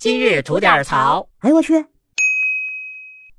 今日吐点槽。哎呦我去！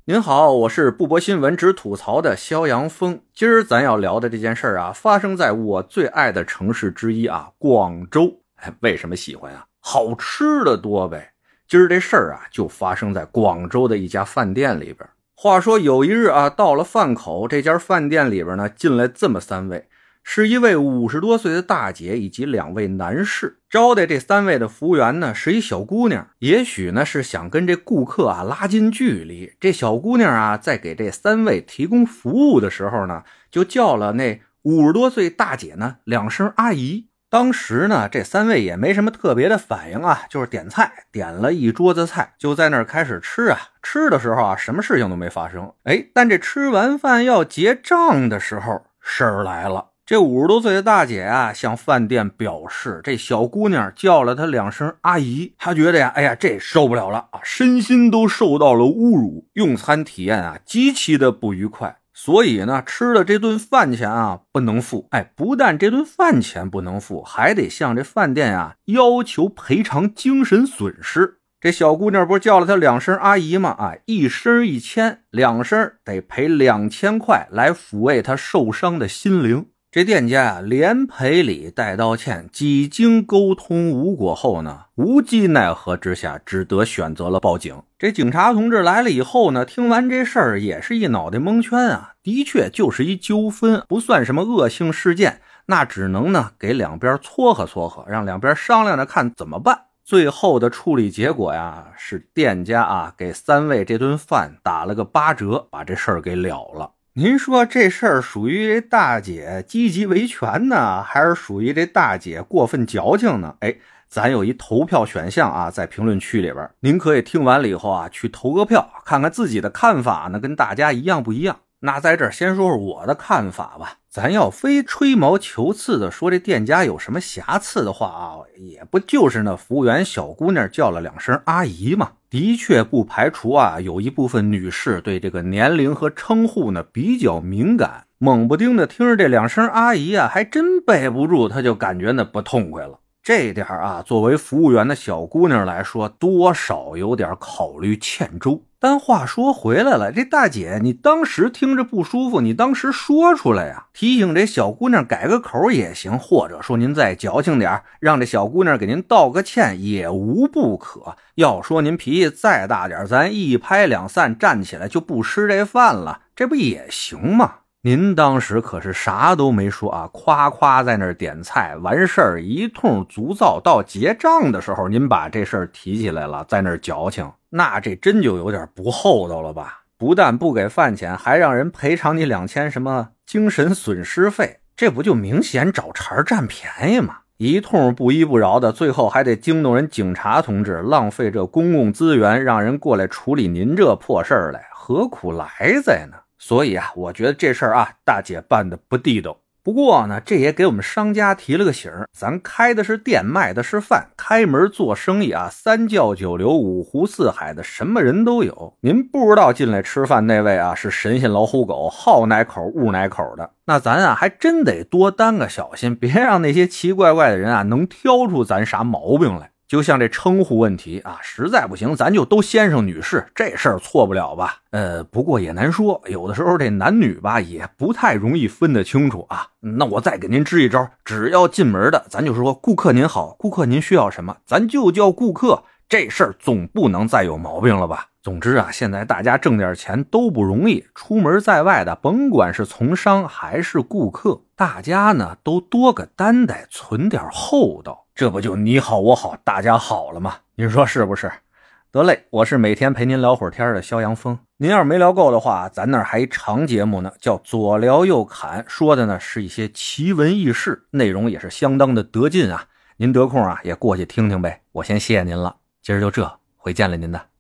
您好，我是不播新闻只吐槽的肖阳峰。今儿咱要聊的这件事儿啊，发生在我最爱的城市之一啊，广州。哎，为什么喜欢啊？好吃的多呗。今儿这事儿啊，就发生在广州的一家饭店里边。话说有一日啊，到了饭口，这家饭店里边呢，进来这么三位。是一位五十多岁的大姐以及两位男士招待这三位的服务员呢，是一小姑娘。也许呢是想跟这顾客啊拉近距离。这小姑娘啊，在给这三位提供服务的时候呢，就叫了那五十多岁大姐呢两声阿姨。当时呢，这三位也没什么特别的反应啊，就是点菜，点了一桌子菜，就在那儿开始吃啊。吃的时候啊，什么事情都没发生。哎，但这吃完饭要结账的时候，事儿来了。这五十多岁的大姐啊，向饭店表示，这小姑娘叫了她两声阿姨，她觉得呀，哎呀，这受不了了啊，身心都受到了侮辱，用餐体验啊极其的不愉快，所以呢，吃的这顿饭钱啊不能付。哎，不但这顿饭钱不能付，还得向这饭店啊要求赔偿精神损失。这小姑娘不是叫了她两声阿姨吗？啊，一声一千，两声得赔两千块来抚慰她受伤的心灵。这店家啊，连赔礼带道歉，几经沟通无果后呢，无计奈何之下，只得选择了报警。这警察同志来了以后呢，听完这事儿也是一脑袋蒙圈啊。的确就是一纠纷，不算什么恶性事件，那只能呢给两边撮合撮合，让两边商量着看怎么办。最后的处理结果呀，是店家啊给三位这顿饭打了个八折，把这事儿给了了。您说这事儿属于这大姐积极维权呢，还是属于这大姐过分矫情呢？哎，咱有一投票选项啊，在评论区里边，您可以听完了以后啊，去投个票，看看自己的看法呢，跟大家一样不一样。那在这儿先说说我的看法吧。咱要非吹毛求疵的说这店家有什么瑕疵的话啊，也不就是那服务员小姑娘叫了两声阿姨吗？的确不排除啊，有一部分女士对这个年龄和称呼呢比较敏感，猛不丁的听着这两声阿姨啊，还真背不住，她就感觉那不痛快了。这点啊，作为服务员的小姑娘来说，多少有点考虑欠周。但话说回来了，这大姐，你当时听着不舒服，你当时说出来呀，提醒这小姑娘改个口也行，或者说您再矫情点让这小姑娘给您道个歉也无不可。要说您脾气再大点咱一拍两散，站起来就不吃这饭了，这不也行吗？您当时可是啥都没说啊，夸夸在那儿点菜，完事儿一通足灶，到结账的时候，您把这事儿提起来了，在那儿矫情，那这真就有点不厚道了吧？不但不给饭钱，还让人赔偿你两千什么精神损失费，这不就明显找茬占便宜吗？一通不依不饶的，最后还得惊动人警察同志，浪费这公共资源，让人过来处理您这破事儿来，何苦来哉呢？所以啊，我觉得这事儿啊，大姐办的不地道。不过呢，这也给我们商家提了个醒儿：咱开的是店，卖的是饭，开门做生意啊，三教九流、五湖四海的什么人都有。您不知道进来吃饭那位啊，是神仙老虎狗，好哪口误哪口的。那咱啊，还真得多担个小心，别让那些奇怪怪的人啊，能挑出咱啥毛病来。就像这称呼问题啊，实在不行，咱就都先生女士，这事儿错不了吧？呃，不过也难说，有的时候这男女吧，也不太容易分得清楚啊。那我再给您支一招，只要进门的，咱就说顾客您好，顾客您需要什么，咱就叫顾客。这事儿总不能再有毛病了吧？总之啊，现在大家挣点钱都不容易，出门在外的，甭管是从商还是顾客，大家呢都多个担待，存点厚道，这不就你好我好大家好了吗？您说是不是？得嘞，我是每天陪您聊会儿天的肖阳峰。您要是没聊够的话，咱那儿还一长节目呢，叫左聊右侃，说的呢是一些奇闻异事，内容也是相当的得劲啊。您得空啊也过去听听呗。我先谢谢您了。今儿就这，回见了您的。